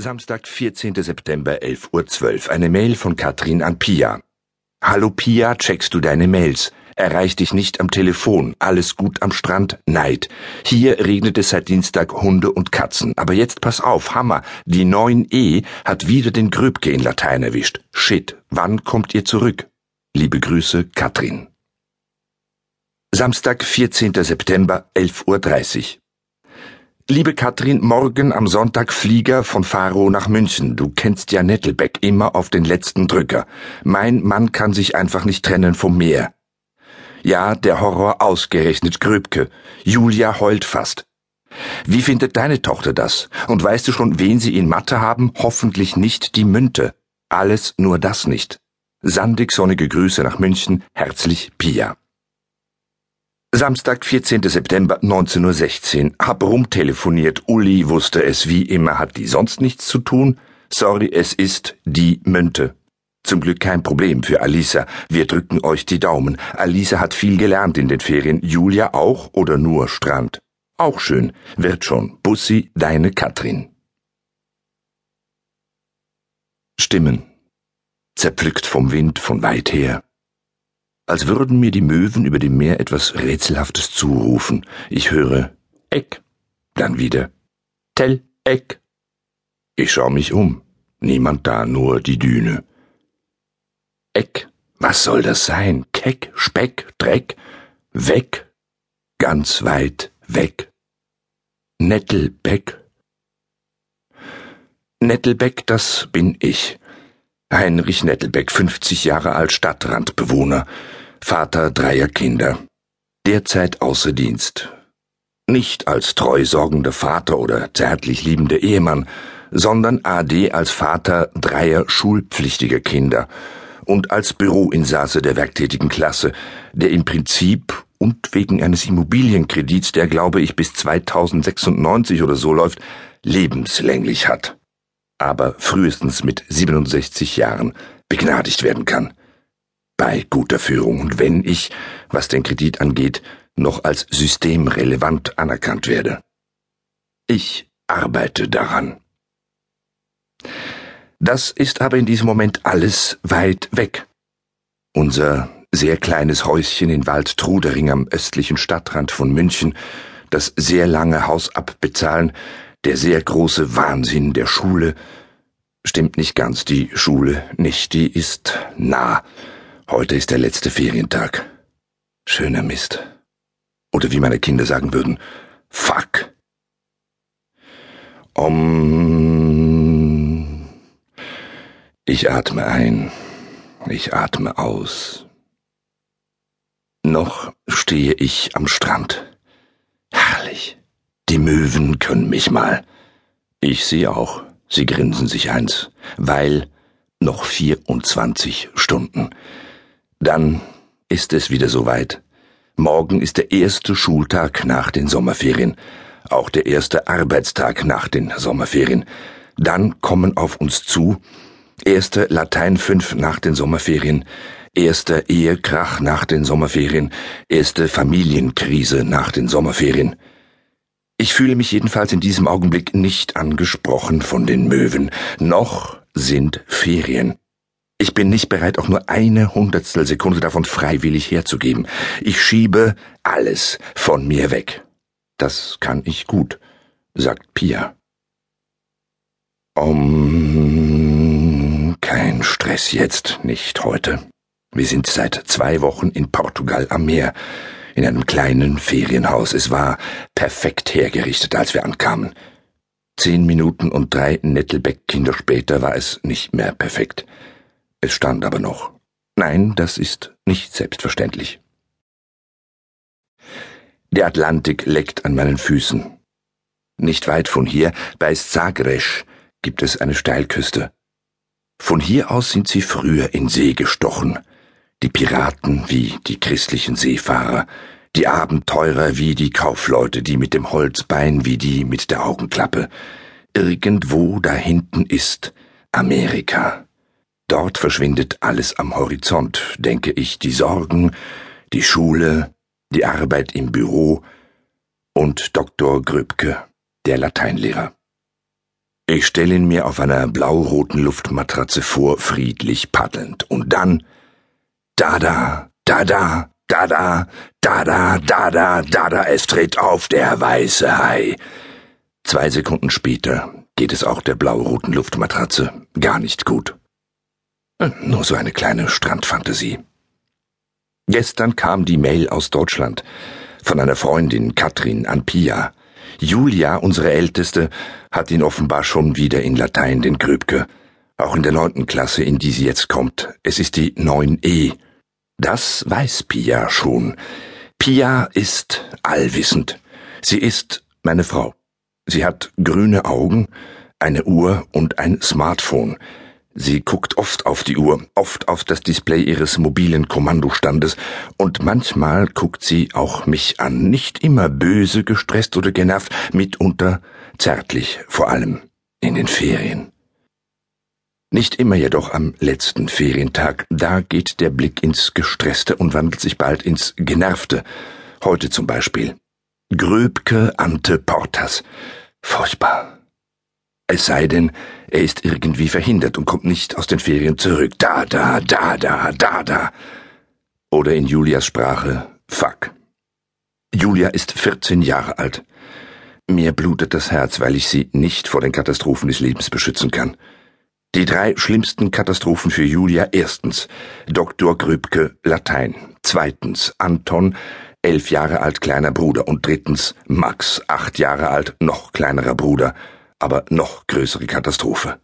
Samstag, 14. September, 11.12 Uhr. Eine Mail von Katrin an Pia. Hallo Pia, checkst du deine Mails? Erreich dich nicht am Telefon. Alles gut am Strand? Neid. Hier regnet es seit Dienstag Hunde und Katzen. Aber jetzt pass auf, Hammer. Die 9e hat wieder den Gröbke in Latein erwischt. Shit. Wann kommt ihr zurück? Liebe Grüße, Katrin. Samstag, 14. September, 11.30 Uhr. Liebe Katrin, morgen am Sonntag Flieger von Faro nach München. Du kennst ja Nettelbeck immer auf den letzten Drücker. Mein Mann kann sich einfach nicht trennen vom Meer. Ja, der Horror ausgerechnet Gröbke. Julia heult fast. Wie findet deine Tochter das? Und weißt du schon, wen sie in Mathe haben? Hoffentlich nicht die Münte. Alles nur das nicht. Sandig sonnige Grüße nach München. Herzlich Pia. Samstag, 14. September 19.16 Uhr. Hab rumtelefoniert. Uli wusste es wie immer. Hat die sonst nichts zu tun? Sorry, es ist die Münte. Zum Glück kein Problem für Alisa. Wir drücken euch die Daumen. Alisa hat viel gelernt in den Ferien. Julia auch oder nur Strand? Auch schön. Wird schon. Bussi, deine Katrin. Stimmen. Zerpflückt vom Wind von weit her als würden mir die Möwen über dem Meer etwas Rätselhaftes zurufen. Ich höre Eck, dann wieder Tell, Eck. Ich schau mich um. Niemand da, nur die Düne. Eck, was soll das sein? Keck, Speck, Dreck, weg, ganz weit weg. Nettelbeck. Nettelbeck, das bin ich. Heinrich Nettelbeck, 50 Jahre alt, Stadtrandbewohner. Vater dreier Kinder, derzeit außer Dienst. Nicht als treu sorgender Vater oder zärtlich liebender Ehemann, sondern AD als Vater dreier schulpflichtiger Kinder und als Büroinsasse der werktätigen Klasse, der im Prinzip und wegen eines Immobilienkredits, der glaube ich bis 2096 oder so läuft, lebenslänglich hat. Aber frühestens mit 67 Jahren begnadigt werden kann bei guter Führung und wenn ich, was den Kredit angeht, noch als systemrelevant anerkannt werde. Ich arbeite daran. Das ist aber in diesem Moment alles weit weg. Unser sehr kleines Häuschen in Waldtrudering am östlichen Stadtrand von München, das sehr lange Haus abbezahlen, der sehr große Wahnsinn der Schule, stimmt nicht ganz die Schule nicht, die ist nah, Heute ist der letzte Ferientag. Schöner Mist. Oder wie meine Kinder sagen würden, fuck. Om. Ich atme ein. Ich atme aus. Noch stehe ich am Strand. Die Möwen können mich mal. Ich sie auch. Sie grinsen sich eins, weil noch 24 Stunden. Dann ist es wieder soweit. Morgen ist der erste Schultag nach den Sommerferien, auch der erste Arbeitstag nach den Sommerferien. Dann kommen auf uns zu erste Latein 5 nach den Sommerferien, erster Ehekrach nach den Sommerferien, erste Familienkrise nach den Sommerferien. Ich fühle mich jedenfalls in diesem Augenblick nicht angesprochen von den Möwen, noch sind Ferien. Ich bin nicht bereit, auch nur eine Hundertstel Sekunde davon freiwillig herzugeben. Ich schiebe alles von mir weg. Das kann ich gut, sagt Pia. Um, kein Stress jetzt, nicht heute. Wir sind seit zwei Wochen in Portugal am Meer, in einem kleinen Ferienhaus. Es war perfekt hergerichtet, als wir ankamen. Zehn Minuten und drei Nettelbeck-Kinder später war es nicht mehr perfekt. Es stand aber noch. Nein, das ist nicht selbstverständlich. Der Atlantik leckt an meinen Füßen. Nicht weit von hier, bei Zagresch, gibt es eine Steilküste. Von hier aus sind sie früher in See gestochen. Die Piraten wie die christlichen Seefahrer, die Abenteurer wie die Kaufleute, die mit dem Holzbein wie die mit der Augenklappe. Irgendwo da hinten ist Amerika. Dort verschwindet alles am Horizont, denke ich, die Sorgen, die Schule, die Arbeit im Büro und Dr. Gröbke, der Lateinlehrer. Ich stelle ihn mir auf einer blau-roten Luftmatratze vor, friedlich paddelnd. Und dann da da, da da, da da, da da, da da, da da, es tritt auf der weiße Hai. Zwei Sekunden später geht es auch der blau-roten Luftmatratze gar nicht gut. Nur so eine kleine Strandfantasie. Gestern kam die Mail aus Deutschland von einer Freundin Katrin an Pia. Julia, unsere Älteste, hat ihn offenbar schon wieder in Latein den Gröbke. Auch in der neunten Klasse, in die sie jetzt kommt. Es ist die 9e. Das weiß Pia schon. Pia ist allwissend. Sie ist meine Frau. Sie hat grüne Augen, eine Uhr und ein Smartphone. Sie guckt oft auf die Uhr, oft auf das Display ihres mobilen Kommandostandes, und manchmal guckt sie auch mich an, nicht immer böse, gestresst oder genervt, mitunter zärtlich, vor allem in den Ferien. Nicht immer jedoch am letzten Ferientag, da geht der Blick ins Gestresste und wandelt sich bald ins Genervte. Heute zum Beispiel. Gröbke ante Portas. Furchtbar. Es sei denn, er ist irgendwie verhindert und kommt nicht aus den Ferien zurück. Da, da, da, da, da, da. Oder in Julias Sprache, fuck. Julia ist 14 Jahre alt. Mir blutet das Herz, weil ich sie nicht vor den Katastrophen des Lebens beschützen kann. Die drei schlimmsten Katastrophen für Julia. Erstens Dr. Grübke Latein. Zweitens Anton, elf Jahre alt, kleiner Bruder. Und drittens Max, acht Jahre alt, noch kleinerer Bruder, aber noch größere Katastrophe.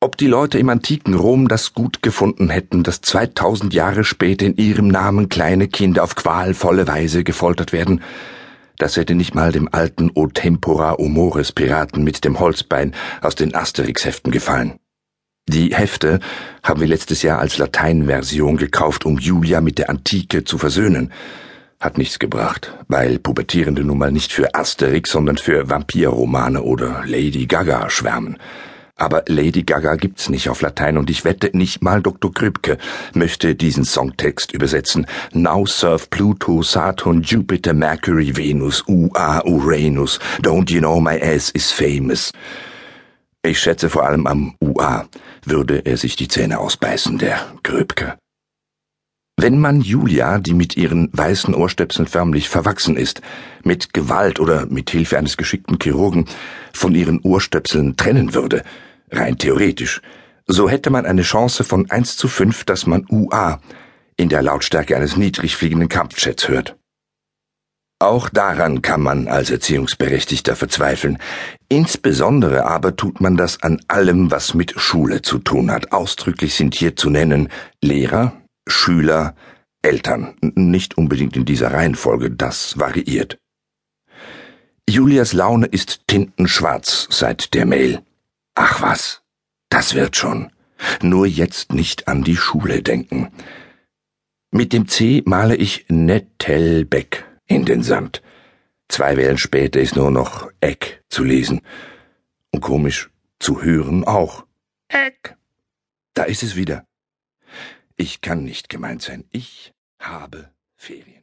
Ob die Leute im antiken Rom das gut gefunden hätten, dass 2000 Jahre später in ihrem Namen kleine Kinder auf qualvolle Weise gefoltert werden, das hätte nicht mal dem alten O Tempora Humores Piraten mit dem Holzbein aus den Asterix-Heften gefallen. Die Hefte haben wir letztes Jahr als Lateinversion gekauft, um Julia mit der Antike zu versöhnen. Hat nichts gebracht, weil Pubertierende nun mal nicht für Asterix, sondern für Vampirromane oder Lady Gaga schwärmen. Aber Lady Gaga gibt's nicht auf Latein und ich wette, nicht mal Dr. Krübke möchte diesen Songtext übersetzen. Now serve Pluto, Saturn, Jupiter, Mercury, Venus, UA, Uranus. Don't you know my ass is famous? Ich schätze vor allem am UA würde er sich die Zähne ausbeißen, der Gröbke. Wenn man Julia, die mit ihren weißen Ohrstöpseln förmlich verwachsen ist, mit Gewalt oder mit Hilfe eines geschickten Chirurgen von ihren Ohrstöpseln trennen würde, rein theoretisch, so hätte man eine Chance von 1 zu 5, dass man UA in der Lautstärke eines niedrig fliegenden Kampfjets hört. Auch daran kann man als Erziehungsberechtigter verzweifeln. Insbesondere aber tut man das an allem, was mit Schule zu tun hat. Ausdrücklich sind hier zu nennen Lehrer, Schüler, Eltern. Nicht unbedingt in dieser Reihenfolge, das variiert. Julias Laune ist tintenschwarz seit der Mail. Ach was, das wird schon. Nur jetzt nicht an die Schule denken. Mit dem C male ich Nettelbeck in den Sand. Zwei Wellen später ist nur noch Eck zu lesen. Und komisch zu hören auch. Eck. Da ist es wieder. Ich kann nicht gemeint sein. Ich habe Ferien.